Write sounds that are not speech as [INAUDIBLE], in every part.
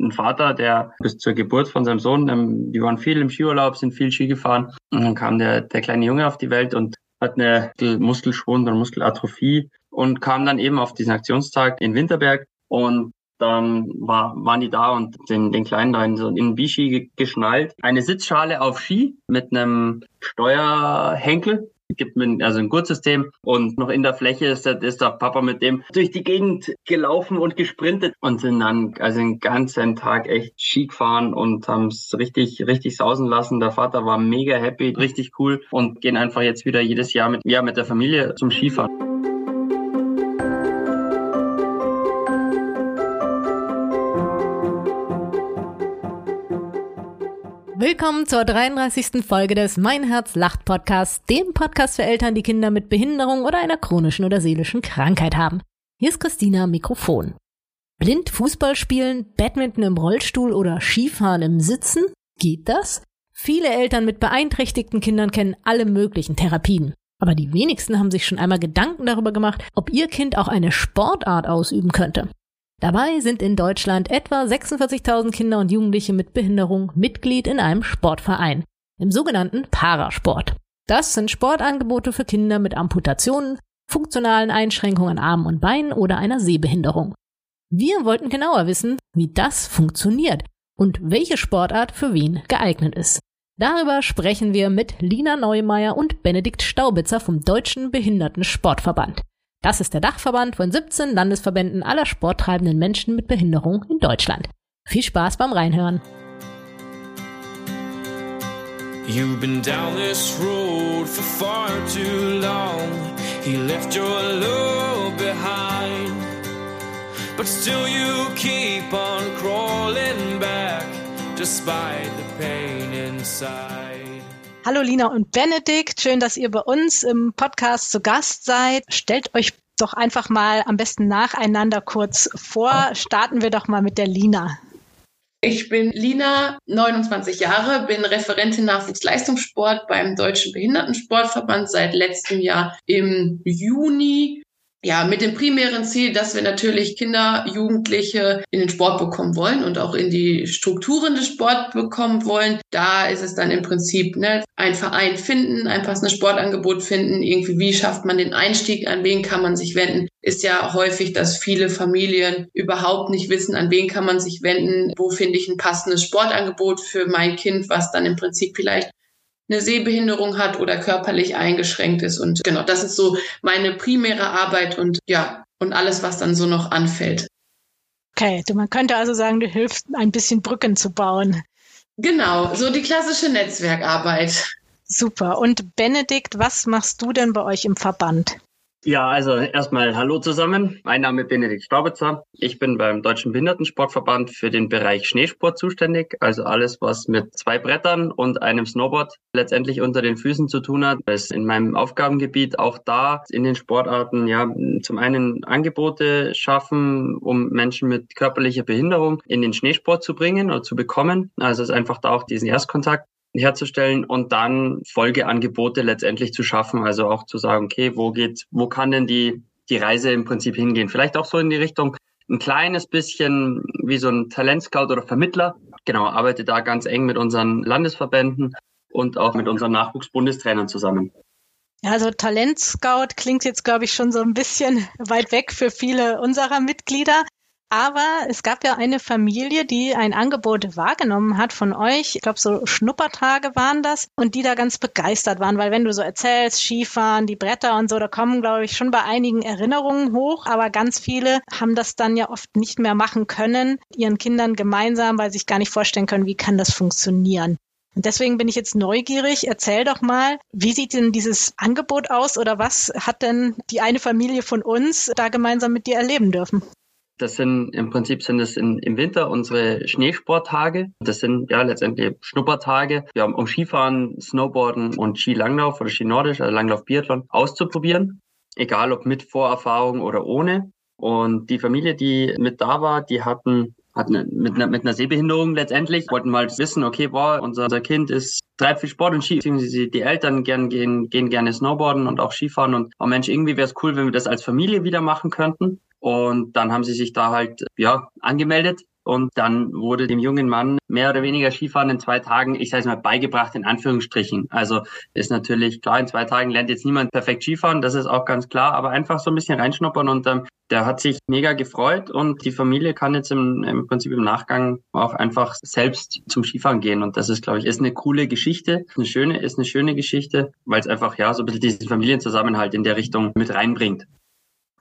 einen Vater, der bis zur Geburt von seinem Sohn, ähm, die waren viel im Skiurlaub, sind viel Ski gefahren. Und dann kam der, der kleine Junge auf die Welt und hat eine Muskelschwund und Muskelatrophie und kam dann eben auf diesen Aktionstag in Winterberg und dann war, waren die da und den, den Kleinen da in so in Biski geschnallt. Eine Sitzschale auf Ski mit einem Steuerhenkel gibt mir also ein Gurtsystem und noch in der Fläche ist der, ist der Papa mit dem durch die Gegend gelaufen und gesprintet und sind dann also den ganzen Tag echt Ski gefahren und haben es richtig, richtig sausen lassen. Der Vater war mega happy, richtig cool und gehen einfach jetzt wieder jedes Jahr mit, ja, mit der Familie zum Skifahren. Willkommen zur 33. Folge des Mein Herz lacht Podcasts, dem Podcast für Eltern, die Kinder mit Behinderung oder einer chronischen oder seelischen Krankheit haben. Hier ist Christina Mikrofon. Blind Fußball spielen, Badminton im Rollstuhl oder Skifahren im Sitzen? Geht das? Viele Eltern mit beeinträchtigten Kindern kennen alle möglichen Therapien. Aber die wenigsten haben sich schon einmal Gedanken darüber gemacht, ob ihr Kind auch eine Sportart ausüben könnte. Dabei sind in Deutschland etwa 46.000 Kinder und Jugendliche mit Behinderung Mitglied in einem Sportverein, im sogenannten Parasport. Das sind Sportangebote für Kinder mit Amputationen, funktionalen Einschränkungen an Armen und Beinen oder einer Sehbehinderung. Wir wollten genauer wissen, wie das funktioniert und welche Sportart für wen geeignet ist. Darüber sprechen wir mit Lina Neumeier und Benedikt Staubitzer vom Deutschen Behindertensportverband. Das ist der Dachverband von 17 Landesverbänden aller sporttreibenden Menschen mit Behinderung in Deutschland. Viel Spaß beim Reinhören. You've been down this road for far too long. He left your love behind. But still you keep on crawling back despite the pain inside. Hallo Lina und Benedikt, schön, dass ihr bei uns im Podcast zu Gast seid. Stellt euch doch einfach mal am besten nacheinander kurz vor. Starten wir doch mal mit der Lina. Ich bin Lina, 29 Jahre, bin Referentin Nachwuchsleistungssport beim Deutschen Behindertensportverband seit letztem Jahr im Juni ja, mit dem primären Ziel, dass wir natürlich Kinder, Jugendliche in den Sport bekommen wollen und auch in die Strukturen des Sports bekommen wollen. Da ist es dann im Prinzip ne, ein Verein finden, ein passendes Sportangebot finden, irgendwie wie schafft man den Einstieg, an wen kann man sich wenden. Ist ja häufig, dass viele Familien überhaupt nicht wissen, an wen kann man sich wenden, wo finde ich ein passendes Sportangebot für mein Kind, was dann im Prinzip vielleicht eine Sehbehinderung hat oder körperlich eingeschränkt ist. Und genau, das ist so meine primäre Arbeit und ja, und alles, was dann so noch anfällt. Okay, man könnte also sagen, du hilfst ein bisschen Brücken zu bauen. Genau, so die klassische Netzwerkarbeit. Super. Und Benedikt, was machst du denn bei euch im Verband? Ja, also erstmal Hallo zusammen. Mein Name ist Benedikt Staubitzer. Ich bin beim Deutschen Behindertensportverband für den Bereich Schneesport zuständig. Also alles, was mit zwei Brettern und einem Snowboard letztendlich unter den Füßen zu tun hat. Ist in meinem Aufgabengebiet auch da in den Sportarten, ja, zum einen Angebote schaffen, um Menschen mit körperlicher Behinderung in den Schneesport zu bringen oder zu bekommen. Also es ist einfach da auch diesen Erstkontakt herzustellen und dann Folgeangebote letztendlich zu schaffen. Also auch zu sagen, okay, wo geht, wo kann denn die, die Reise im Prinzip hingehen? Vielleicht auch so in die Richtung ein kleines bisschen wie so ein Talentscout oder Vermittler. Genau, arbeite da ganz eng mit unseren Landesverbänden und auch mit unseren Nachwuchsbundestrainern zusammen. Also Talentscout klingt jetzt, glaube ich, schon so ein bisschen weit weg für viele unserer Mitglieder. Aber es gab ja eine Familie, die ein Angebot wahrgenommen hat von euch. Ich glaube, so Schnuppertage waren das und die da ganz begeistert waren, weil wenn du so erzählst, Skifahren, die Bretter und so, da kommen, glaube ich, schon bei einigen Erinnerungen hoch. Aber ganz viele haben das dann ja oft nicht mehr machen können, ihren Kindern gemeinsam, weil sie sich gar nicht vorstellen können, wie kann das funktionieren. Und deswegen bin ich jetzt neugierig. Erzähl doch mal, wie sieht denn dieses Angebot aus oder was hat denn die eine Familie von uns da gemeinsam mit dir erleben dürfen? Das sind im Prinzip sind es in, im Winter unsere Schneesporttage. Das sind ja letztendlich Schnuppertage. Haben um Skifahren, Snowboarden und Skilanglauf oder Skinordisch, also Langlauf Biathlon auszuprobieren. Egal ob mit Vorerfahrung oder ohne. Und die Familie, die mit da war, die hatten hatten mit einer, mit einer Sehbehinderung letztendlich, wollten mal wissen, okay, boah, unser, unser Kind ist, treibt viel Sport und Ski, die Eltern gern, gehen, gehen gerne Snowboarden und auch Skifahren und, oh Mensch, irgendwie wäre es cool, wenn wir das als Familie wieder machen könnten. Und dann haben sie sich da halt ja angemeldet und dann wurde dem jungen Mann mehr oder weniger Skifahren in zwei Tagen, ich sage es mal, beigebracht in Anführungsstrichen. Also ist natürlich klar, in zwei Tagen lernt jetzt niemand perfekt Skifahren, das ist auch ganz klar, aber einfach so ein bisschen reinschnuppern und ähm, der hat sich mega gefreut und die Familie kann jetzt im, im Prinzip im Nachgang auch einfach selbst zum Skifahren gehen und das ist, glaube ich, ist eine coole Geschichte, eine schöne, ist eine schöne Geschichte, weil es einfach ja so ein bisschen diesen Familienzusammenhalt in der Richtung mit reinbringt.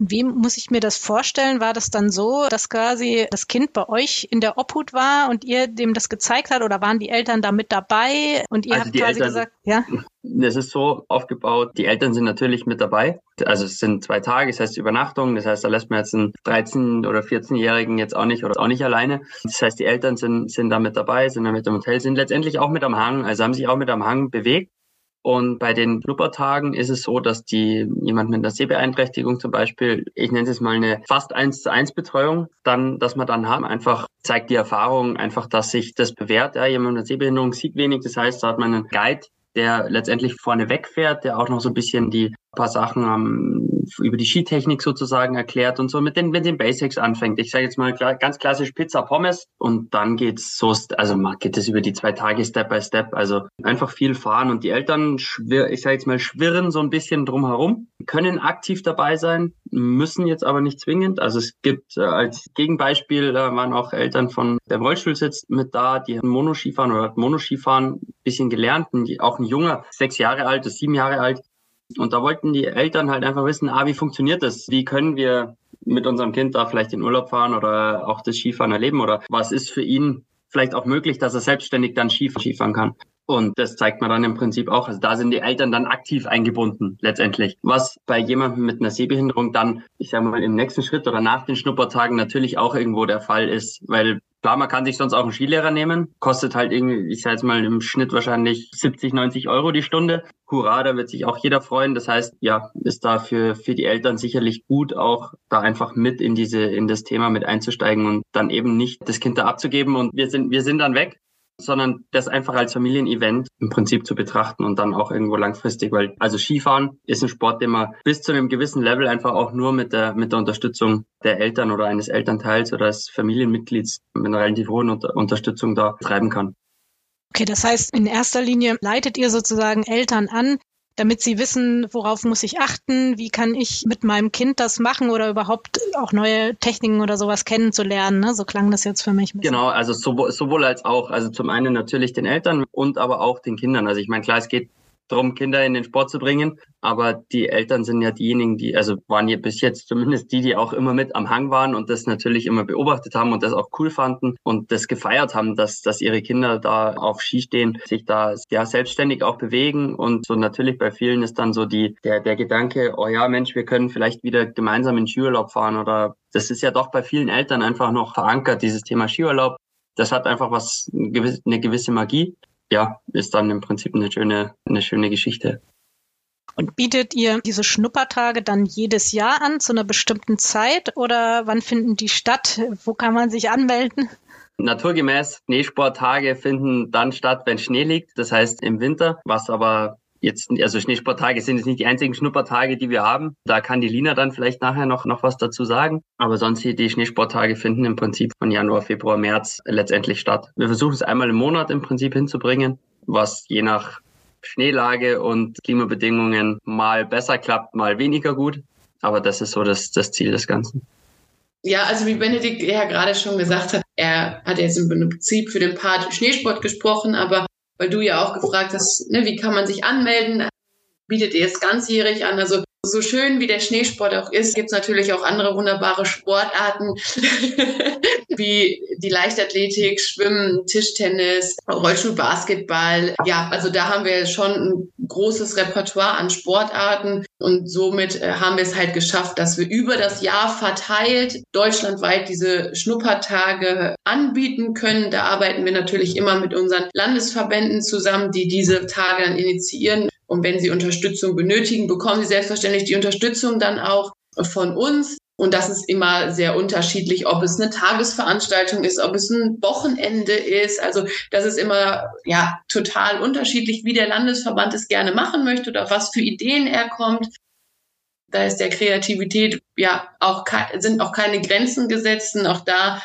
Wie muss ich mir das vorstellen? War das dann so, dass quasi das Kind bei euch in der Obhut war und ihr dem das gezeigt hat oder waren die Eltern da mit dabei und ihr also habt quasi Eltern, gesagt, ja? Es ist so aufgebaut, die Eltern sind natürlich mit dabei. Also es sind zwei Tage, das heißt Übernachtung, das heißt, da lässt man jetzt einen 13- oder 14-Jährigen jetzt auch nicht oder auch nicht alleine. Das heißt, die Eltern sind, sind da mit dabei, sind da mit im Hotel, sind letztendlich auch mit am Hang, also haben sich auch mit am Hang bewegt. Und bei den Schnuppertagen ist es so, dass die jemand mit einer Sehbeeinträchtigung zum Beispiel, ich nenne es mal eine fast eins zu eins Betreuung, dann, dass man dann haben, einfach zeigt die Erfahrung einfach, dass sich das bewährt. Ja, jemand mit einer Sehbehinderung sieht wenig, das heißt, da hat man einen Guide, der letztendlich vorne wegfährt, der auch noch so ein bisschen die paar Sachen ähm, über die Skitechnik sozusagen erklärt und so mit den, mit den Basics anfängt. Ich sage jetzt mal ganz klassisch Pizza Pommes und dann geht's so, also geht es über die zwei Tage Step by Step. Also einfach viel fahren und die Eltern, ich sage jetzt mal, schwirren so ein bisschen drumherum, können aktiv dabei sein, müssen jetzt aber nicht zwingend. Also es gibt äh, als Gegenbeispiel da waren auch Eltern von der im Rollstuhl sitzt mit da, die haben Monoskifahren oder Monoskifahren bisschen gelernt, auch ein junger, sechs Jahre alt, sieben Jahre alt, und da wollten die Eltern halt einfach wissen, ah, wie funktioniert das? Wie können wir mit unserem Kind da vielleicht in Urlaub fahren oder auch das Skifahren erleben? Oder was ist für ihn vielleicht auch möglich, dass er selbstständig dann Skifahren kann? Und das zeigt man dann im Prinzip auch. Also da sind die Eltern dann aktiv eingebunden letztendlich. Was bei jemandem mit einer Sehbehinderung dann, ich sage mal, im nächsten Schritt oder nach den Schnuppertagen natürlich auch irgendwo der Fall ist. Weil klar, man kann sich sonst auch einen Skilehrer nehmen. Kostet halt irgendwie, ich sage jetzt mal, im Schnitt wahrscheinlich 70, 90 Euro die Stunde. Hurra, da wird sich auch jeder freuen. Das heißt, ja, ist da für, für die Eltern sicherlich gut, auch da einfach mit in diese, in das Thema mit einzusteigen und dann eben nicht das Kind da abzugeben und wir sind, wir sind dann weg sondern das einfach als Familienevent im Prinzip zu betrachten und dann auch irgendwo langfristig, weil also Skifahren ist ein Sport, den man bis zu einem gewissen Level einfach auch nur mit der mit der Unterstützung der Eltern oder eines Elternteils oder des Familienmitglieds mit einer relativ hohen Unter Unterstützung da treiben kann. Okay, das heißt, in erster Linie leitet ihr sozusagen Eltern an, damit sie wissen, worauf muss ich achten, wie kann ich mit meinem Kind das machen oder überhaupt auch neue Techniken oder sowas kennenzulernen. Ne? So klang das jetzt für mich. Genau, also sowohl, sowohl als auch. Also zum einen natürlich den Eltern und aber auch den Kindern. Also ich meine, klar, es geht darum, Kinder in den Sport zu bringen. Aber die Eltern sind ja diejenigen, die, also waren ja bis jetzt zumindest die, die auch immer mit am Hang waren und das natürlich immer beobachtet haben und das auch cool fanden und das gefeiert haben, dass, dass ihre Kinder da auf Ski stehen, sich da ja selbstständig auch bewegen. Und so natürlich bei vielen ist dann so die, der, der Gedanke, oh ja, Mensch, wir können vielleicht wieder gemeinsam in Skiurlaub fahren oder das ist ja doch bei vielen Eltern einfach noch verankert, dieses Thema Skiurlaub. Das hat einfach was, eine gewisse Magie ja, ist dann im Prinzip eine schöne, eine schöne Geschichte. Und bietet ihr diese Schnuppertage dann jedes Jahr an zu einer bestimmten Zeit oder wann finden die statt? Wo kann man sich anmelden? Naturgemäß Schneesporttage finden dann statt, wenn Schnee liegt, das heißt im Winter, was aber jetzt, also Schneesporttage sind jetzt nicht die einzigen Schnuppertage, die wir haben. Da kann die Lina dann vielleicht nachher noch, noch was dazu sagen. Aber sonst die Schneesporttage finden im Prinzip von Januar, Februar, März letztendlich statt. Wir versuchen es einmal im Monat im Prinzip hinzubringen, was je nach Schneelage und Klimabedingungen mal besser klappt, mal weniger gut. Aber das ist so das, das Ziel des Ganzen. Ja, also wie Benedikt ja gerade schon gesagt hat, er hat jetzt im Prinzip für den Part Schneesport gesprochen, aber weil du ja auch gefragt hast, ne, wie kann man sich anmelden? Bietet ihr es ganzjährig an? Also so schön wie der Schneesport auch ist, gibt es natürlich auch andere wunderbare Sportarten, [LAUGHS] wie die Leichtathletik, Schwimmen, Tischtennis, Rollstuhlbasketball. Ja, also da haben wir schon ein großes Repertoire an Sportarten und somit äh, haben wir es halt geschafft, dass wir über das Jahr verteilt deutschlandweit diese Schnuppertage anbieten können. Da arbeiten wir natürlich immer mit unseren Landesverbänden zusammen, die diese Tage dann initiieren. Und wenn Sie Unterstützung benötigen, bekommen Sie selbstverständlich die Unterstützung dann auch von uns. Und das ist immer sehr unterschiedlich, ob es eine Tagesveranstaltung ist, ob es ein Wochenende ist. Also das ist immer ja total unterschiedlich, wie der Landesverband es gerne machen möchte oder was für Ideen er kommt. Da ist der Kreativität ja auch sind auch keine Grenzen gesetzt. Und auch da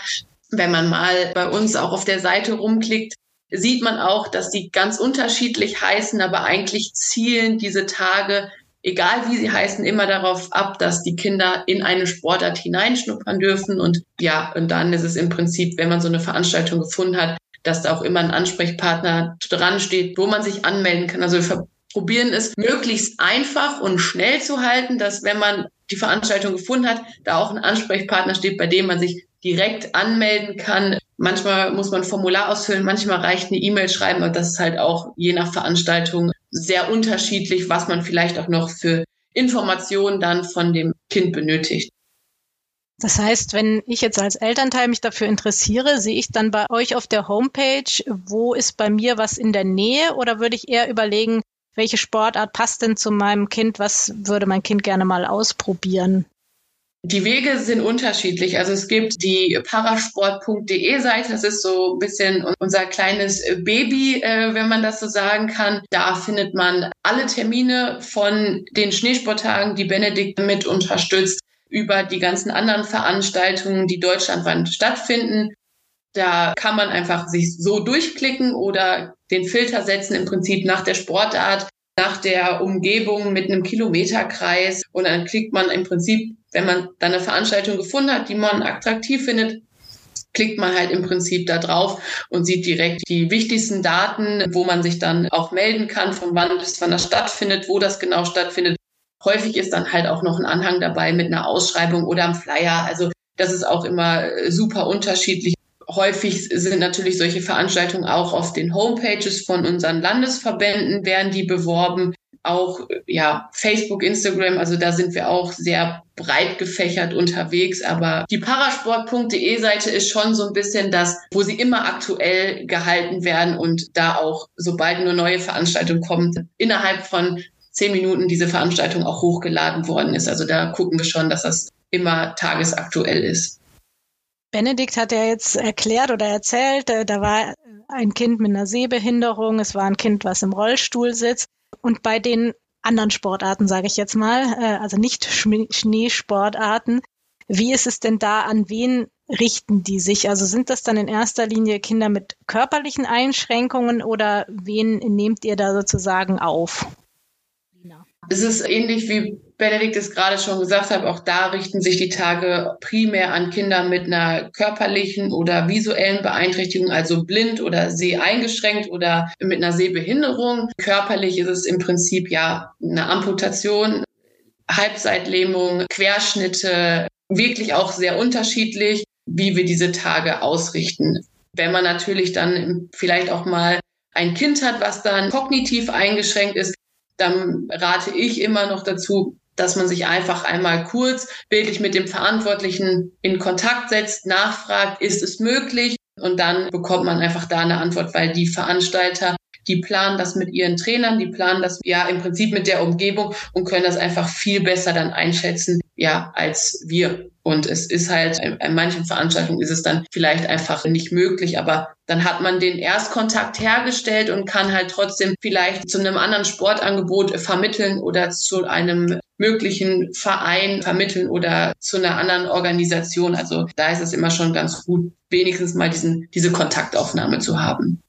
Wenn man mal bei uns auch auf der Seite rumklickt, sieht man auch, dass die ganz unterschiedlich heißen, aber eigentlich zielen diese Tage, egal wie sie heißen, immer darauf ab, dass die Kinder in eine Sportart hineinschnuppern dürfen. Und ja, und dann ist es im Prinzip, wenn man so eine Veranstaltung gefunden hat, dass da auch immer ein Ansprechpartner dran steht, wo man sich anmelden kann. Also wir probieren es möglichst einfach und schnell zu halten, dass wenn man die Veranstaltung gefunden hat, da auch ein Ansprechpartner steht, bei dem man sich direkt anmelden kann. Manchmal muss man ein Formular ausfüllen, manchmal reicht eine E-Mail schreiben und das ist halt auch je nach Veranstaltung sehr unterschiedlich, was man vielleicht auch noch für Informationen dann von dem Kind benötigt. Das heißt, wenn ich jetzt als Elternteil mich dafür interessiere, sehe ich dann bei euch auf der Homepage, wo ist bei mir was in der Nähe oder würde ich eher überlegen, welche Sportart passt denn zu meinem Kind? Was würde mein Kind gerne mal ausprobieren? Die Wege sind unterschiedlich. Also es gibt die parasport.de Seite, das ist so ein bisschen unser kleines Baby, äh, wenn man das so sagen kann. Da findet man alle Termine von den Schneesporttagen, die Benedikt mit unterstützt, über die ganzen anderen Veranstaltungen, die deutschlandweit stattfinden. Da kann man einfach sich so durchklicken oder den Filter setzen im Prinzip nach der Sportart, nach der Umgebung mit einem Kilometerkreis und dann klickt man im Prinzip, wenn man dann eine Veranstaltung gefunden hat, die man attraktiv findet, klickt man halt im Prinzip da drauf und sieht direkt die wichtigsten Daten, wo man sich dann auch melden kann, von wann bis wann das stattfindet, wo das genau stattfindet. Häufig ist dann halt auch noch ein Anhang dabei mit einer Ausschreibung oder einem Flyer. Also das ist auch immer super unterschiedlich, Häufig sind natürlich solche Veranstaltungen auch auf den Homepages von unseren Landesverbänden, werden die beworben. Auch ja, Facebook, Instagram, also da sind wir auch sehr breit gefächert unterwegs. Aber die parasport.de Seite ist schon so ein bisschen das, wo sie immer aktuell gehalten werden und da auch, sobald eine neue Veranstaltung kommt, innerhalb von zehn Minuten diese Veranstaltung auch hochgeladen worden ist. Also da gucken wir schon, dass das immer tagesaktuell ist. Benedikt hat ja jetzt erklärt oder erzählt, äh, da war ein Kind mit einer Sehbehinderung, es war ein Kind, was im Rollstuhl sitzt. Und bei den anderen Sportarten, sage ich jetzt mal, äh, also nicht Schneesportarten, wie ist es denn da, an wen richten die sich? Also sind das dann in erster Linie Kinder mit körperlichen Einschränkungen oder wen nehmt ihr da sozusagen auf? Es ist ähnlich wie Benedikt es gerade schon gesagt hat, auch da richten sich die Tage primär an Kinder mit einer körperlichen oder visuellen Beeinträchtigung, also blind oder seheingeschränkt oder mit einer Sehbehinderung. Körperlich ist es im Prinzip ja eine Amputation, Halbseitlähmung, Querschnitte, wirklich auch sehr unterschiedlich, wie wir diese Tage ausrichten. Wenn man natürlich dann vielleicht auch mal ein Kind hat, was dann kognitiv eingeschränkt ist, dann rate ich immer noch dazu, dass man sich einfach einmal kurz bildlich mit dem Verantwortlichen in Kontakt setzt, nachfragt, ist es möglich? Und dann bekommt man einfach da eine Antwort, weil die Veranstalter, die planen das mit ihren Trainern, die planen das ja im Prinzip mit der Umgebung und können das einfach viel besser dann einschätzen, ja, als wir. Und es ist halt, in manchen Veranstaltungen ist es dann vielleicht einfach nicht möglich, aber dann hat man den Erstkontakt hergestellt und kann halt trotzdem vielleicht zu einem anderen Sportangebot vermitteln oder zu einem möglichen Verein vermitteln oder zu einer anderen Organisation. Also da ist es immer schon ganz gut, wenigstens mal diesen, diese Kontaktaufnahme zu haben.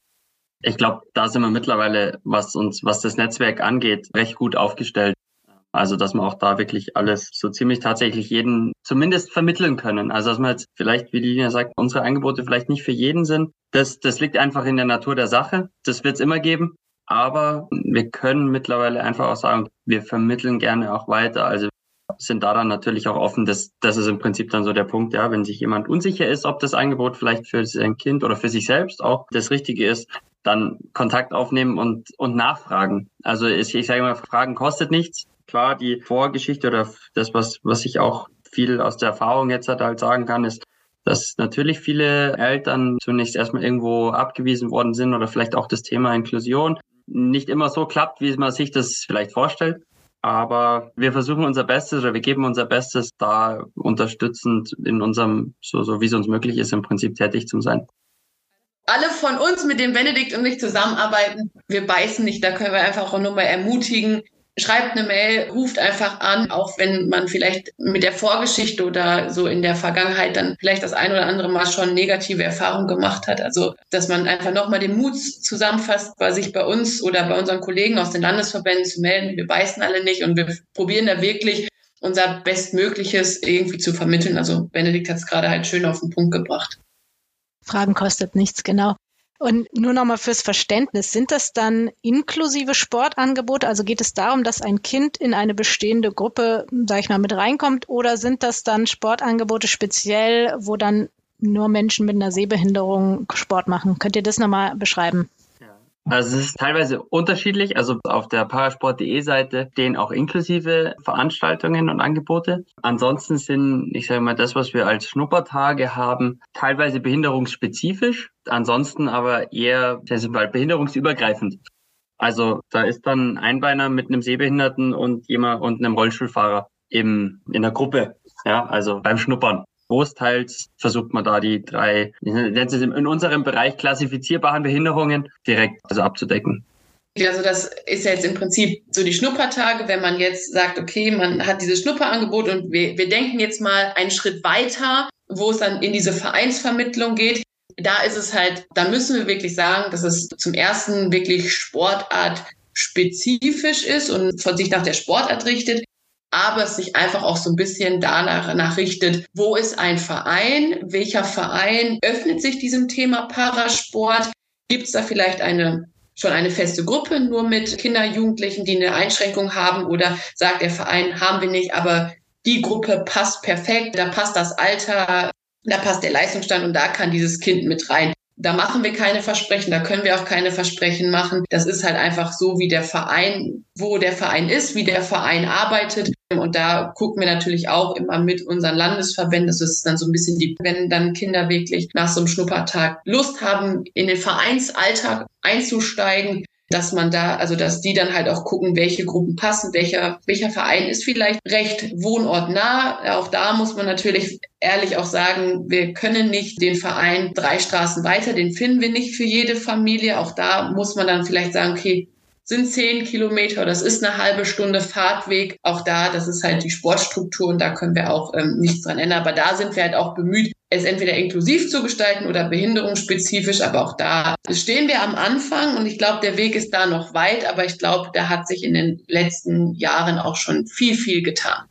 Ich glaube, da sind wir mittlerweile, was uns, was das Netzwerk angeht, recht gut aufgestellt. Also, dass wir auch da wirklich alles so ziemlich tatsächlich jeden zumindest vermitteln können. Also, dass man jetzt vielleicht, wie Linie sagt, unsere Angebote vielleicht nicht für jeden sind. Das, das liegt einfach in der Natur der Sache. Das wird es immer geben. Aber wir können mittlerweile einfach auch sagen, wir vermitteln gerne auch weiter. Also sind daran natürlich auch offen. Das, das ist im Prinzip dann so der Punkt, ja, wenn sich jemand unsicher ist, ob das Angebot vielleicht für sein Kind oder für sich selbst auch das Richtige ist, dann Kontakt aufnehmen und, und nachfragen. Also ich, ich sage mal, Fragen kostet nichts klar, die Vorgeschichte oder das, was, was ich auch viel aus der Erfahrung jetzt halt sagen kann, ist, dass natürlich viele Eltern zunächst erstmal irgendwo abgewiesen worden sind oder vielleicht auch das Thema Inklusion nicht immer so klappt, wie man sich das vielleicht vorstellt. Aber wir versuchen unser Bestes oder wir geben unser Bestes, da unterstützend in unserem, so, so wie es uns möglich ist, im Prinzip tätig zu sein. Alle von uns, mit dem Benedikt und ich zusammenarbeiten, wir beißen nicht. Da können wir einfach auch nur mal ermutigen, schreibt eine Mail, ruft einfach an, auch wenn man vielleicht mit der Vorgeschichte oder so in der Vergangenheit dann vielleicht das ein oder andere Mal schon negative Erfahrungen gemacht hat. Also, dass man einfach nochmal den Mut zusammenfasst, bei sich bei uns oder bei unseren Kollegen aus den Landesverbänden zu melden. Wir beißen alle nicht und wir probieren da wirklich unser Bestmögliches irgendwie zu vermitteln. Also Benedikt hat es gerade halt schön auf den Punkt gebracht. Fragen kostet nichts, genau. Und nur nochmal fürs Verständnis, sind das dann inklusive Sportangebote? Also geht es darum, dass ein Kind in eine bestehende Gruppe, sag ich mal, mit reinkommt? Oder sind das dann Sportangebote speziell, wo dann nur Menschen mit einer Sehbehinderung Sport machen? Könnt ihr das nochmal beschreiben? Also es ist teilweise unterschiedlich. Also auf der parasport.de Seite stehen auch inklusive Veranstaltungen und Angebote. Ansonsten sind, ich sage mal, das, was wir als Schnuppertage haben, teilweise behinderungsspezifisch, ansonsten aber eher mal, behinderungsübergreifend. Also da ist dann ein Beiner mit einem Sehbehinderten und jemand und einem Rollstuhlfahrer im, in der Gruppe. Ja, also beim Schnuppern großteils versucht man da die drei, in unserem Bereich klassifizierbaren Behinderungen direkt also abzudecken. Also das ist ja jetzt im Prinzip so die Schnuppertage, wenn man jetzt sagt, okay, man hat dieses Schnupperangebot und wir, wir denken jetzt mal einen Schritt weiter, wo es dann in diese Vereinsvermittlung geht. Da ist es halt, da müssen wir wirklich sagen, dass es zum ersten wirklich Sportart spezifisch ist und von sich nach der Sportart richtet aber es sich einfach auch so ein bisschen danach nachrichtet, wo ist ein Verein, welcher Verein öffnet sich diesem Thema Parasport, gibt es da vielleicht eine schon eine feste Gruppe nur mit Kinder, Jugendlichen, die eine Einschränkung haben? Oder sagt der Verein, haben wir nicht, aber die Gruppe passt perfekt, da passt das Alter, da passt der Leistungsstand und da kann dieses Kind mit rein. Da machen wir keine Versprechen, da können wir auch keine Versprechen machen. Das ist halt einfach so, wie der Verein, wo der Verein ist, wie der Verein arbeitet. Und da gucken wir natürlich auch immer mit unseren Landesverbänden. Das ist dann so ein bisschen die, wenn dann Kinder wirklich nach so einem Schnuppertag Lust haben, in den Vereinsalltag einzusteigen, dass man da, also dass die dann halt auch gucken, welche Gruppen passen, welcher, welcher Verein ist vielleicht recht wohnortnah. Auch da muss man natürlich ehrlich auch sagen, wir können nicht den Verein drei Straßen weiter, den finden wir nicht für jede Familie. Auch da muss man dann vielleicht sagen, okay, sind zehn Kilometer, das ist eine halbe Stunde Fahrtweg. Auch da, das ist halt die Sportstruktur und da können wir auch ähm, nichts dran ändern. Aber da sind wir halt auch bemüht, es entweder inklusiv zu gestalten oder behinderungsspezifisch. Aber auch da stehen wir am Anfang und ich glaube, der Weg ist da noch weit. Aber ich glaube, da hat sich in den letzten Jahren auch schon viel, viel getan.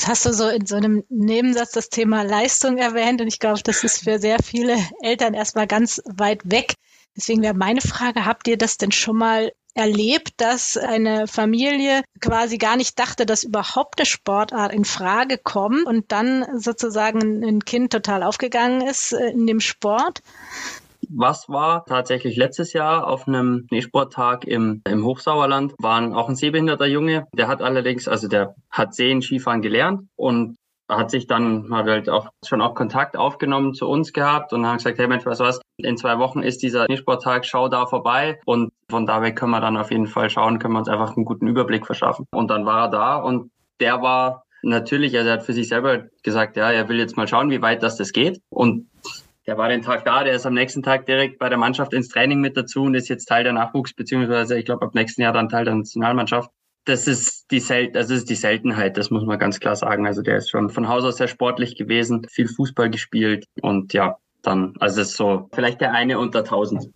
Jetzt hast du so in so einem Nebensatz das Thema Leistung erwähnt und ich glaube, das ist für sehr viele Eltern erstmal ganz weit weg. Deswegen wäre meine Frage, habt ihr das denn schon mal erlebt, dass eine Familie quasi gar nicht dachte, dass überhaupt eine Sportart in Frage kommt und dann sozusagen ein Kind total aufgegangen ist äh, in dem Sport? Was war tatsächlich letztes Jahr auf einem Schneesporttag im, im Hochsauerland, war auch ein sehbehinderter Junge. Der hat allerdings, also der hat Sehen Skifahren gelernt und hat sich dann halt auch schon auch Kontakt aufgenommen zu uns gehabt und haben gesagt, hey Mensch, was was, in zwei Wochen ist dieser Sporttag, schau da vorbei und von da weg können wir dann auf jeden Fall schauen, können wir uns einfach einen guten Überblick verschaffen. Und dann war er da und der war natürlich, also er hat für sich selber gesagt, ja, er will jetzt mal schauen, wie weit das das geht und der war den Tag da, der ist am nächsten Tag direkt bei der Mannschaft ins Training mit dazu und ist jetzt Teil der Nachwuchs, beziehungsweise ich glaube ab nächsten Jahr dann Teil der Nationalmannschaft das ist die Sel das ist die Seltenheit, das muss man ganz klar sagen. Also der ist schon von Haus aus sehr sportlich gewesen, viel Fußball gespielt und ja, dann, also es ist so vielleicht der eine unter tausend.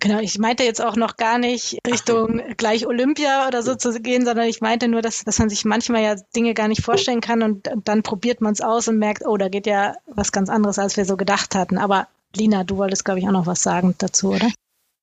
Genau, ich meinte jetzt auch noch gar nicht Richtung gleich Olympia oder so zu gehen, sondern ich meinte nur, dass, dass man sich manchmal ja Dinge gar nicht vorstellen kann und, und dann probiert man es aus und merkt, oh, da geht ja was ganz anderes, als wir so gedacht hatten. Aber Lina, du wolltest, glaube ich, auch noch was sagen dazu, oder?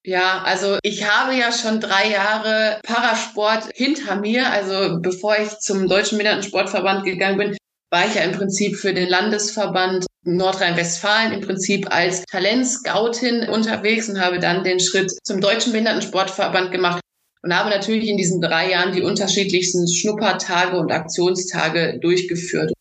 Ja, also ich habe ja schon drei Jahre Parasport hinter mir. Also bevor ich zum Deutschen Behindertensportverband gegangen bin, war ich ja im Prinzip für den Landesverband Nordrhein-Westfalen im Prinzip als Talentscoutin unterwegs und habe dann den Schritt zum Deutschen Behindertensportverband gemacht und habe natürlich in diesen drei Jahren die unterschiedlichsten Schnuppertage und Aktionstage durchgeführt.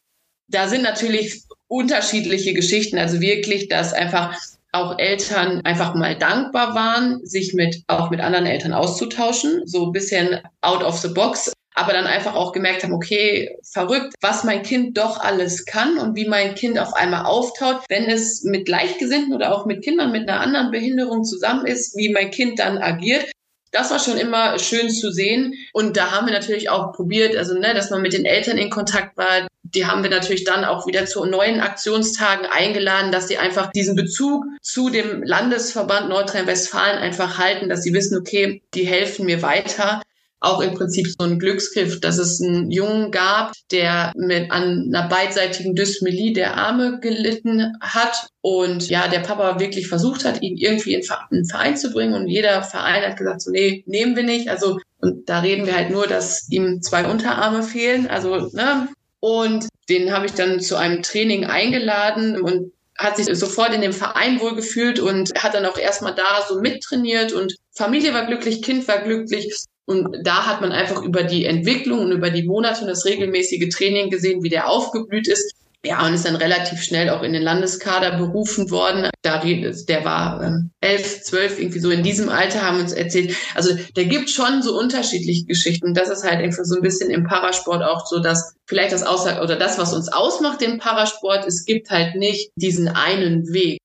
Da sind natürlich unterschiedliche Geschichten, also wirklich, dass einfach auch Eltern einfach mal dankbar waren, sich mit, auch mit anderen Eltern auszutauschen, so ein bisschen out of the box, aber dann einfach auch gemerkt haben, okay, verrückt, was mein Kind doch alles kann und wie mein Kind auf einmal auftaut, wenn es mit Gleichgesinnten oder auch mit Kindern mit einer anderen Behinderung zusammen ist, wie mein Kind dann agiert. Das war schon immer schön zu sehen. Und da haben wir natürlich auch probiert, also ne, dass man mit den Eltern in Kontakt war. Die haben wir natürlich dann auch wieder zu neuen Aktionstagen eingeladen, dass sie einfach diesen Bezug zu dem Landesverband Nordrhein-Westfalen einfach halten, dass sie wissen, okay, die helfen mir weiter auch im Prinzip so ein Glücksgriff, dass es einen Jungen gab, der mit an einer beidseitigen Dysmelie der Arme gelitten hat. Und ja, der Papa wirklich versucht hat, ihn irgendwie in einen Verein zu bringen. Und jeder Verein hat gesagt, so nee, nehmen wir nicht. Also und da reden wir halt nur, dass ihm zwei Unterarme fehlen. Also ne, und den habe ich dann zu einem Training eingeladen und hat sich sofort in dem Verein wohlgefühlt und hat dann auch erstmal da so mittrainiert. Und Familie war glücklich, Kind war glücklich und da hat man einfach über die Entwicklung und über die Monate und das regelmäßige Training gesehen, wie der aufgeblüht ist. Ja, und ist dann relativ schnell auch in den Landeskader berufen worden. Da, der war ähm, elf, zwölf, irgendwie so in diesem Alter haben uns erzählt. Also der gibt schon so unterschiedliche Geschichten. Das ist halt einfach so ein bisschen im Parasport auch so, dass vielleicht das Aussage oder das, was uns ausmacht im Parasport, es gibt halt nicht diesen einen Weg.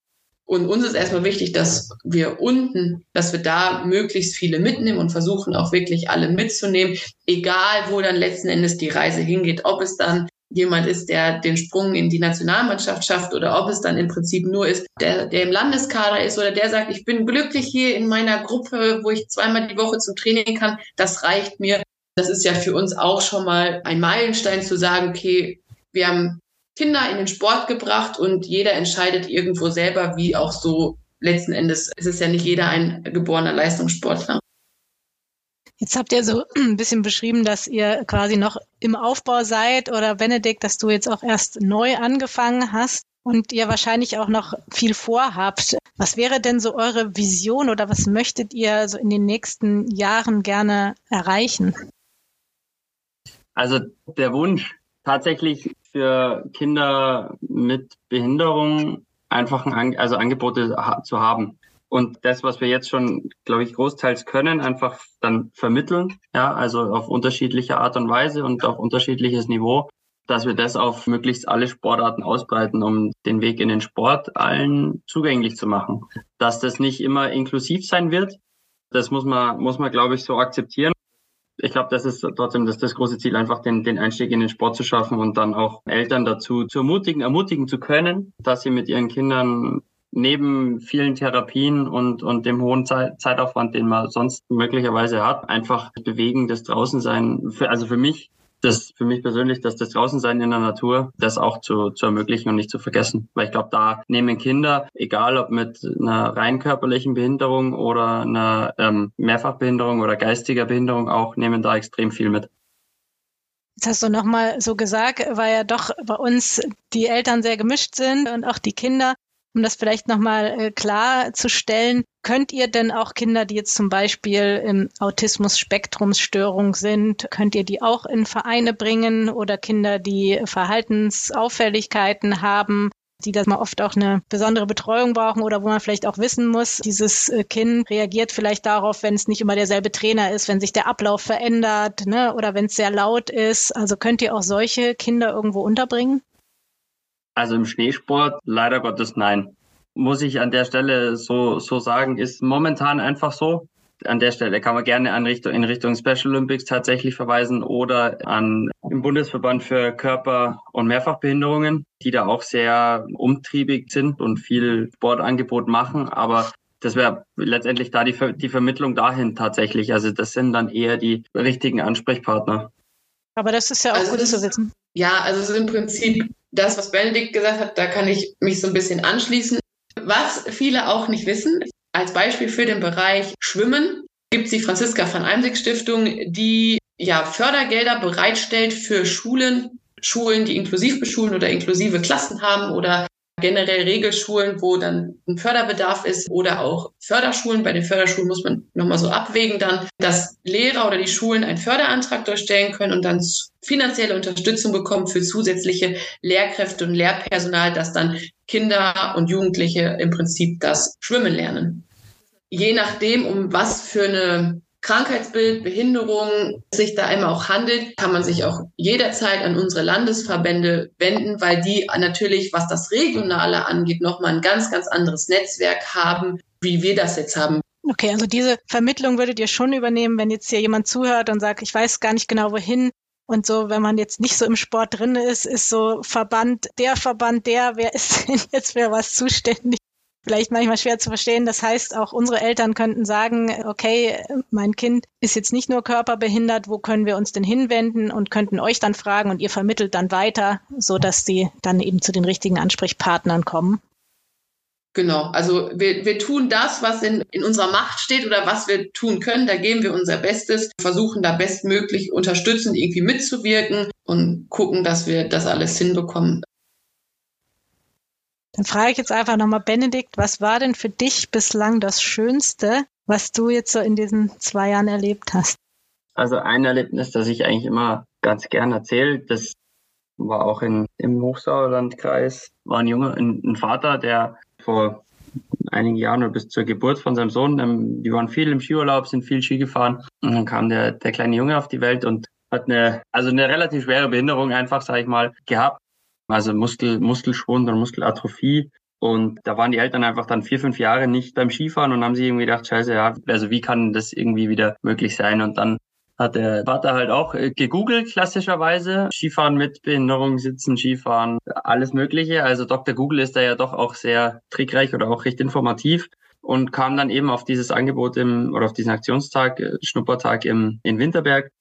Und uns ist erstmal wichtig, dass wir unten, dass wir da möglichst viele mitnehmen und versuchen auch wirklich alle mitzunehmen, egal wo dann letzten Endes die Reise hingeht, ob es dann jemand ist, der den Sprung in die Nationalmannschaft schafft oder ob es dann im Prinzip nur ist, der, der im Landeskader ist oder der sagt, ich bin glücklich hier in meiner Gruppe, wo ich zweimal die Woche zum Training kann, das reicht mir. Das ist ja für uns auch schon mal ein Meilenstein zu sagen, okay, wir haben Kinder in den Sport gebracht und jeder entscheidet irgendwo selber, wie auch so letzten Endes ist es ja nicht jeder ein geborener Leistungssportler. Jetzt habt ihr so [CLEARS THROAT] ein bisschen beschrieben, dass ihr quasi noch im Aufbau seid oder Benedikt, dass du jetzt auch erst neu angefangen hast und ihr wahrscheinlich auch noch viel vorhabt. Was wäre denn so eure Vision oder was möchtet ihr so in den nächsten Jahren gerne erreichen? Also der Wunsch, tatsächlich für Kinder mit Behinderung einfach ein, also Angebote zu haben. Und das, was wir jetzt schon, glaube ich, großteils können, einfach dann vermitteln, ja, also auf unterschiedliche Art und Weise und auf unterschiedliches Niveau, dass wir das auf möglichst alle Sportarten ausbreiten, um den Weg in den Sport allen zugänglich zu machen. Dass das nicht immer inklusiv sein wird, das muss man, muss man, glaube ich, so akzeptieren ich glaube, das ist trotzdem das, das große Ziel, einfach den, den Einstieg in den Sport zu schaffen und dann auch Eltern dazu zu ermutigen, ermutigen zu können, dass sie mit ihren Kindern neben vielen Therapien und, und dem hohen Zeit, Zeitaufwand, den man sonst möglicherweise hat, einfach bewegen, das Draußensein, für, also für mich das für mich persönlich, dass das Draußensein in der Natur, das auch zu, zu ermöglichen und nicht zu vergessen. Weil ich glaube, da nehmen Kinder, egal ob mit einer rein körperlichen Behinderung oder einer ähm, Mehrfachbehinderung oder geistiger Behinderung auch, nehmen da extrem viel mit. Jetzt hast du nochmal so gesagt, weil ja doch bei uns die Eltern sehr gemischt sind und auch die Kinder um das vielleicht nochmal äh, klarzustellen, könnt ihr denn auch Kinder, die jetzt zum Beispiel im Autismus-Spektrumsstörung sind, könnt ihr die auch in Vereine bringen oder Kinder, die Verhaltensauffälligkeiten haben? die das mal oft auch eine besondere Betreuung brauchen oder wo man vielleicht auch wissen muss, dieses äh, Kind reagiert vielleicht darauf, wenn es nicht immer derselbe Trainer ist, wenn sich der Ablauf verändert, ne, oder wenn es sehr laut ist. Also könnt ihr auch solche Kinder irgendwo unterbringen? Also im Schneesport leider Gottes nein. Muss ich an der Stelle so, so sagen, ist momentan einfach so. An der Stelle kann man gerne an Richtung, in Richtung Special Olympics tatsächlich verweisen oder an den Bundesverband für Körper- und Mehrfachbehinderungen, die da auch sehr umtriebig sind und viel Sportangebot machen. Aber das wäre letztendlich da die, die Vermittlung dahin tatsächlich. Also das sind dann eher die richtigen Ansprechpartner. Aber das ist ja auch also gut zu wissen. Ja, also es ist im Prinzip das, was Benedikt gesagt hat, da kann ich mich so ein bisschen anschließen. Was viele auch nicht wissen, als Beispiel für den Bereich Schwimmen gibt es die Franziska van Eimsig Stiftung, die ja Fördergelder bereitstellt für Schulen, Schulen, die inklusiv beschulen oder inklusive Klassen haben oder generell Regelschulen, wo dann ein Förderbedarf ist oder auch Förderschulen. Bei den Förderschulen muss man nochmal so abwägen dann, dass Lehrer oder die Schulen einen Förderantrag durchstellen können und dann finanzielle Unterstützung bekommen für zusätzliche Lehrkräfte und Lehrpersonal, dass dann Kinder und Jugendliche im Prinzip das Schwimmen lernen. Je nachdem, um was für eine Krankheitsbild, Behinderung sich da einmal auch handelt, kann man sich auch jederzeit an unsere Landesverbände wenden, weil die natürlich, was das Regionale angeht, nochmal ein ganz, ganz anderes Netzwerk haben, wie wir das jetzt haben. Okay, also diese Vermittlung würdet ihr schon übernehmen, wenn jetzt hier jemand zuhört und sagt, ich weiß gar nicht genau wohin. Und so, wenn man jetzt nicht so im Sport drin ist, ist so Verband, der Verband, der, wer ist denn jetzt für was zuständig? Vielleicht manchmal schwer zu verstehen. Das heißt, auch unsere Eltern könnten sagen, okay, mein Kind ist jetzt nicht nur körperbehindert, wo können wir uns denn hinwenden und könnten euch dann fragen und ihr vermittelt dann weiter, so dass die dann eben zu den richtigen Ansprechpartnern kommen. Genau, also wir, wir tun das, was in, in unserer Macht steht oder was wir tun können. Da geben wir unser Bestes, versuchen da bestmöglich unterstützend irgendwie mitzuwirken und gucken, dass wir das alles hinbekommen. Dann frage ich jetzt einfach nochmal, Benedikt, was war denn für dich bislang das Schönste, was du jetzt so in diesen zwei Jahren erlebt hast? Also ein Erlebnis, das ich eigentlich immer ganz gern erzähle, das war auch in, im Hochsauerlandkreis, war ein Junge, ein, ein Vater, der vor einigen Jahren oder bis zur Geburt von seinem Sohn. Ähm, die waren viel im Skiurlaub, sind viel Ski gefahren. Und dann kam der, der kleine Junge auf die Welt und hat eine, also eine relativ schwere Behinderung einfach, sage ich mal, gehabt. Also Muskel, Muskelschwund und Muskelatrophie. Und da waren die Eltern einfach dann vier, fünf Jahre nicht beim Skifahren und haben sich irgendwie gedacht, scheiße, ja, also wie kann das irgendwie wieder möglich sein? Und dann hat der Vater halt auch äh, gegoogelt, klassischerweise. Skifahren mit Behinderung, Sitzen, Skifahren, alles Mögliche. Also Dr. Google ist da ja doch auch sehr trickreich oder auch recht informativ und kam dann eben auf dieses Angebot im, oder auf diesen Aktionstag, äh, Schnuppertag im, in Winterberg.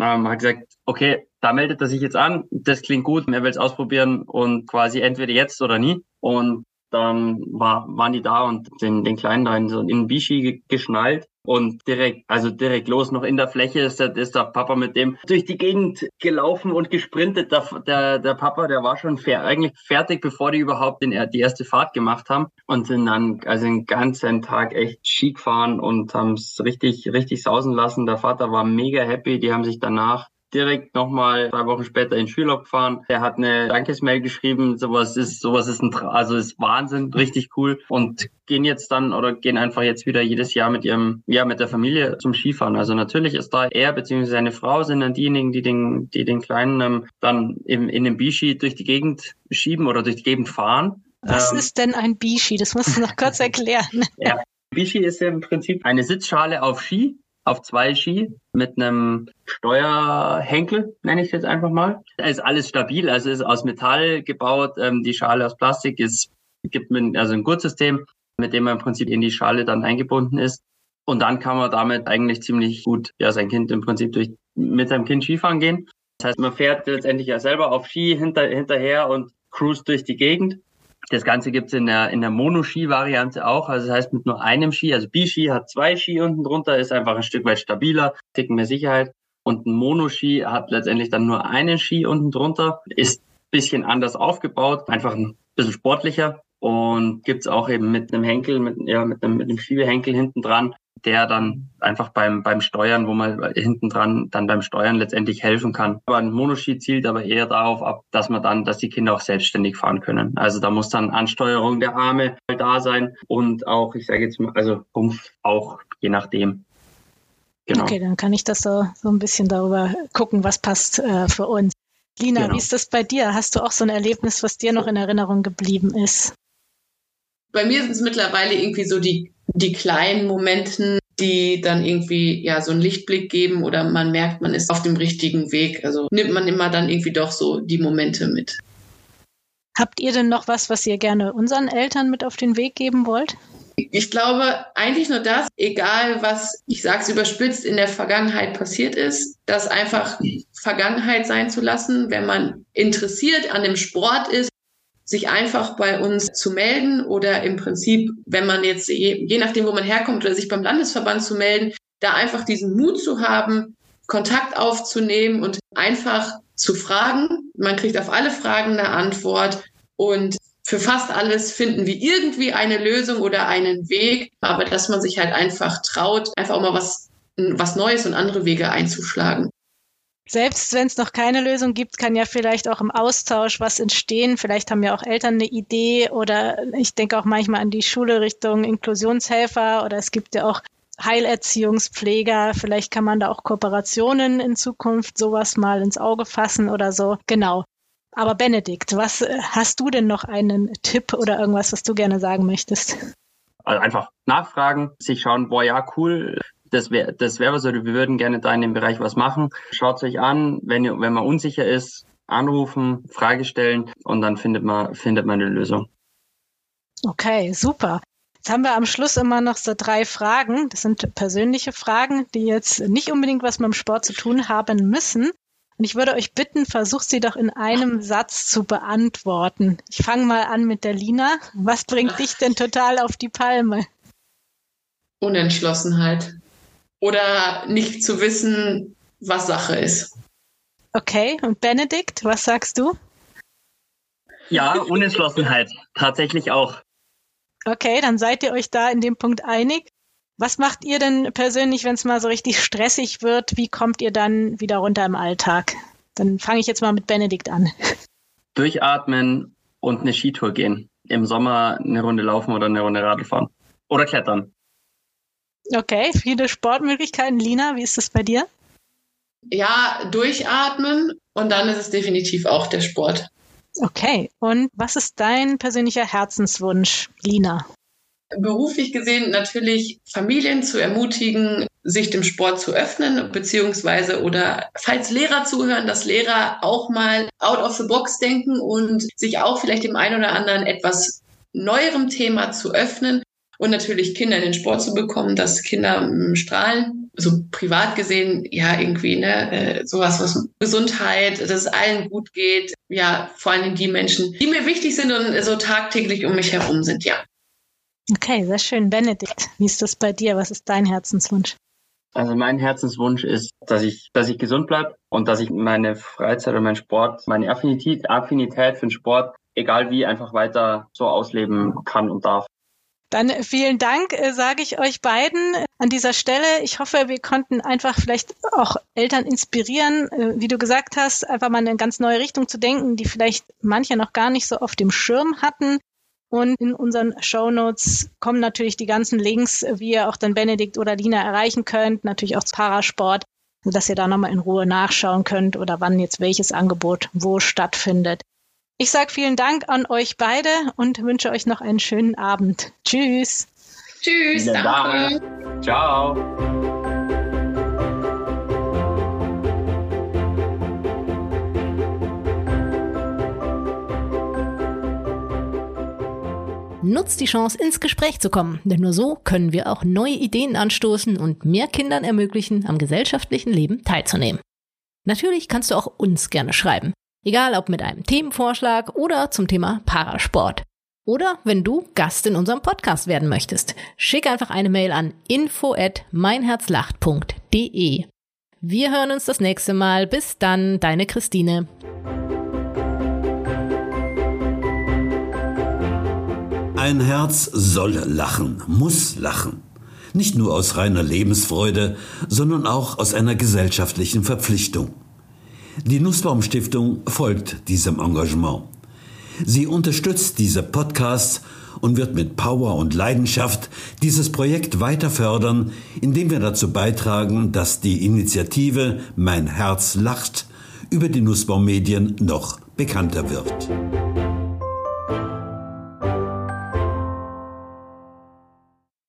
Ähm, hat gesagt, okay, da meldet er sich jetzt an, das klingt gut, er will es ausprobieren und quasi entweder jetzt oder nie. Und dann war, waren die da und den, den Kleinen da in so in Bishi geschnallt und direkt, also direkt los, noch in der Fläche ist der, ist der Papa mit dem durch die Gegend gelaufen und gesprintet. Der, der, der Papa, der war schon fer eigentlich fertig, bevor die überhaupt den, die erste Fahrt gemacht haben und sind dann also den ganzen Tag echt Ski gefahren und haben es richtig, richtig sausen lassen. Der Vater war mega happy. Die haben sich danach direkt nochmal zwei Wochen später in Schüler gefahren. Er hat eine Dankesmail geschrieben. Sowas ist, sowas ist ein, also ist Wahnsinn, richtig cool. Und gehen jetzt dann oder gehen einfach jetzt wieder jedes Jahr mit ihrem, ja, mit der Familie zum Skifahren. Also natürlich ist da er bzw. seine Frau sind dann diejenigen, die den, die den Kleinen ähm, dann im, in dem Biski durch die Gegend schieben oder durch die Gegend fahren. Was ähm, ist denn ein Biski? Das musst du noch kurz [LAUGHS] erklären. ja. Bishi ist ja im Prinzip eine Sitzschale auf Ski, auf zwei Ski mit einem Steuerhenkel, nenne ich es jetzt einfach mal. Ist alles stabil, also ist aus Metall gebaut. Ähm, die Schale aus Plastik ist, gibt mir also ein Gurtsystem, mit dem man im Prinzip in die Schale dann eingebunden ist. Und dann kann man damit eigentlich ziemlich gut ja sein Kind im Prinzip durch mit seinem Kind Skifahren gehen. Das heißt, man fährt letztendlich ja selber auf Ski hinter, hinterher und cruist durch die Gegend. Das Ganze gibt's in der, in der Monoski-Variante auch. Also das heißt mit nur einem Ski. Also B-Ski hat zwei Ski unten drunter, ist einfach ein Stück weit stabiler, ticken mehr Sicherheit. Und ein Monoski hat letztendlich dann nur einen Ski unten drunter, ist bisschen anders aufgebaut, einfach ein bisschen sportlicher und gibt's auch eben mit einem Henkel, mit, ja, mit einem, mit einem Schiebehenkel hinten dran, der dann einfach beim, beim Steuern, wo man hinten dran dann beim Steuern letztendlich helfen kann. Aber ein Monoski zielt aber eher darauf ab, dass man dann, dass die Kinder auch selbstständig fahren können. Also da muss dann Ansteuerung der Arme da sein und auch, ich sage jetzt mal, also Rumpf auch, je nachdem. Genau. Okay, dann kann ich das so, so ein bisschen darüber gucken, was passt äh, für uns. Lina, genau. wie ist das bei dir? Hast du auch so ein Erlebnis, was dir noch in Erinnerung geblieben ist? Bei mir sind es mittlerweile irgendwie so die die kleinen Momenten, die dann irgendwie ja so einen Lichtblick geben oder man merkt, man ist auf dem richtigen Weg. Also nimmt man immer dann irgendwie doch so die Momente mit. Habt ihr denn noch was, was ihr gerne unseren Eltern mit auf den Weg geben wollt? Ich glaube eigentlich nur das, egal was, ich sage es überspitzt, in der Vergangenheit passiert ist, das einfach Vergangenheit sein zu lassen, wenn man interessiert an dem Sport ist, sich einfach bei uns zu melden oder im Prinzip, wenn man jetzt, je, je nachdem, wo man herkommt, oder sich beim Landesverband zu melden, da einfach diesen Mut zu haben, Kontakt aufzunehmen und einfach zu fragen. Man kriegt auf alle Fragen eine Antwort und für fast alles finden wir irgendwie eine Lösung oder einen Weg, aber dass man sich halt einfach traut, einfach auch mal was, was Neues und andere Wege einzuschlagen selbst wenn es noch keine Lösung gibt, kann ja vielleicht auch im Austausch was entstehen. Vielleicht haben ja auch Eltern eine Idee oder ich denke auch manchmal an die Schule Richtung Inklusionshelfer oder es gibt ja auch Heilerziehungspfleger. Vielleicht kann man da auch Kooperationen in Zukunft sowas mal ins Auge fassen oder so. Genau. Aber Benedikt, was hast du denn noch einen Tipp oder irgendwas, was du gerne sagen möchtest? Also einfach nachfragen, sich schauen, boah, ja, cool, das wäre das wär was oder wir würden gerne da in dem Bereich was machen. Schaut euch an, wenn, ihr, wenn man unsicher ist, anrufen, Frage stellen und dann findet man, findet man eine Lösung. Okay, super. Jetzt haben wir am Schluss immer noch so drei Fragen. Das sind persönliche Fragen, die jetzt nicht unbedingt was mit dem Sport zu tun haben müssen. Und ich würde euch bitten, versucht sie doch in einem Satz zu beantworten. Ich fange mal an mit der Lina. Was bringt dich denn total auf die Palme? Unentschlossenheit. Oder nicht zu wissen, was Sache ist. Okay, und Benedikt, was sagst du? Ja, Unentschlossenheit. Tatsächlich auch. Okay, dann seid ihr euch da in dem Punkt einig. Was macht ihr denn persönlich, wenn es mal so richtig stressig wird? Wie kommt ihr dann wieder runter im Alltag? Dann fange ich jetzt mal mit Benedikt an. Durchatmen und eine Skitour gehen. Im Sommer eine Runde laufen oder eine Runde Radl fahren. Oder klettern. Okay, viele Sportmöglichkeiten. Lina, wie ist das bei dir? Ja, durchatmen und dann ist es definitiv auch der Sport. Okay, und was ist dein persönlicher Herzenswunsch, Lina? Beruflich gesehen natürlich Familien zu ermutigen, sich dem Sport zu öffnen, beziehungsweise oder falls Lehrer zuhören, dass Lehrer auch mal out of the box denken und sich auch vielleicht dem einen oder anderen etwas neuerem Thema zu öffnen und natürlich Kinder in den Sport zu bekommen, dass Kinder ähm, strahlen, so privat gesehen, ja, irgendwie, ne, äh, sowas, was Gesundheit, dass es allen gut geht, ja, vor allem die Menschen, die mir wichtig sind und so tagtäglich um mich herum sind, ja. Okay, sehr schön. Benedikt, wie ist das bei dir? Was ist dein Herzenswunsch? Also mein Herzenswunsch ist, dass ich, dass ich gesund bleibe und dass ich meine Freizeit und meinen Sport, meine Affinität, Affinität für den Sport, egal wie, einfach weiter so ausleben kann und darf. Dann vielen Dank, äh, sage ich euch beiden an dieser Stelle. Ich hoffe, wir konnten einfach vielleicht auch Eltern inspirieren, äh, wie du gesagt hast, einfach mal in eine ganz neue Richtung zu denken, die vielleicht manche noch gar nicht so auf dem Schirm hatten. Und in unseren Show Notes kommen natürlich die ganzen Links, wie ihr auch dann Benedikt oder Lina erreichen könnt, natürlich auch Parasport, sodass ihr da nochmal in Ruhe nachschauen könnt oder wann jetzt welches Angebot wo stattfindet. Ich sage vielen Dank an euch beide und wünsche euch noch einen schönen Abend. Tschüss. Tschüss. Vielen danke. Ciao. Nutzt die Chance, ins Gespräch zu kommen, denn nur so können wir auch neue Ideen anstoßen und mehr Kindern ermöglichen, am gesellschaftlichen Leben teilzunehmen. Natürlich kannst du auch uns gerne schreiben. Egal ob mit einem Themenvorschlag oder zum Thema Parasport. Oder wenn du Gast in unserem Podcast werden möchtest, schick einfach eine Mail an info at meinherzlacht.de. Wir hören uns das nächste Mal. Bis dann, deine Christine. Ein Herz soll lachen, muss lachen. Nicht nur aus reiner Lebensfreude, sondern auch aus einer gesellschaftlichen Verpflichtung. Die Nussbaum Stiftung folgt diesem Engagement. Sie unterstützt diese Podcasts und wird mit Power und Leidenschaft dieses Projekt weiter fördern, indem wir dazu beitragen, dass die Initiative Mein Herz lacht über die Nussbaum Medien noch bekannter wird.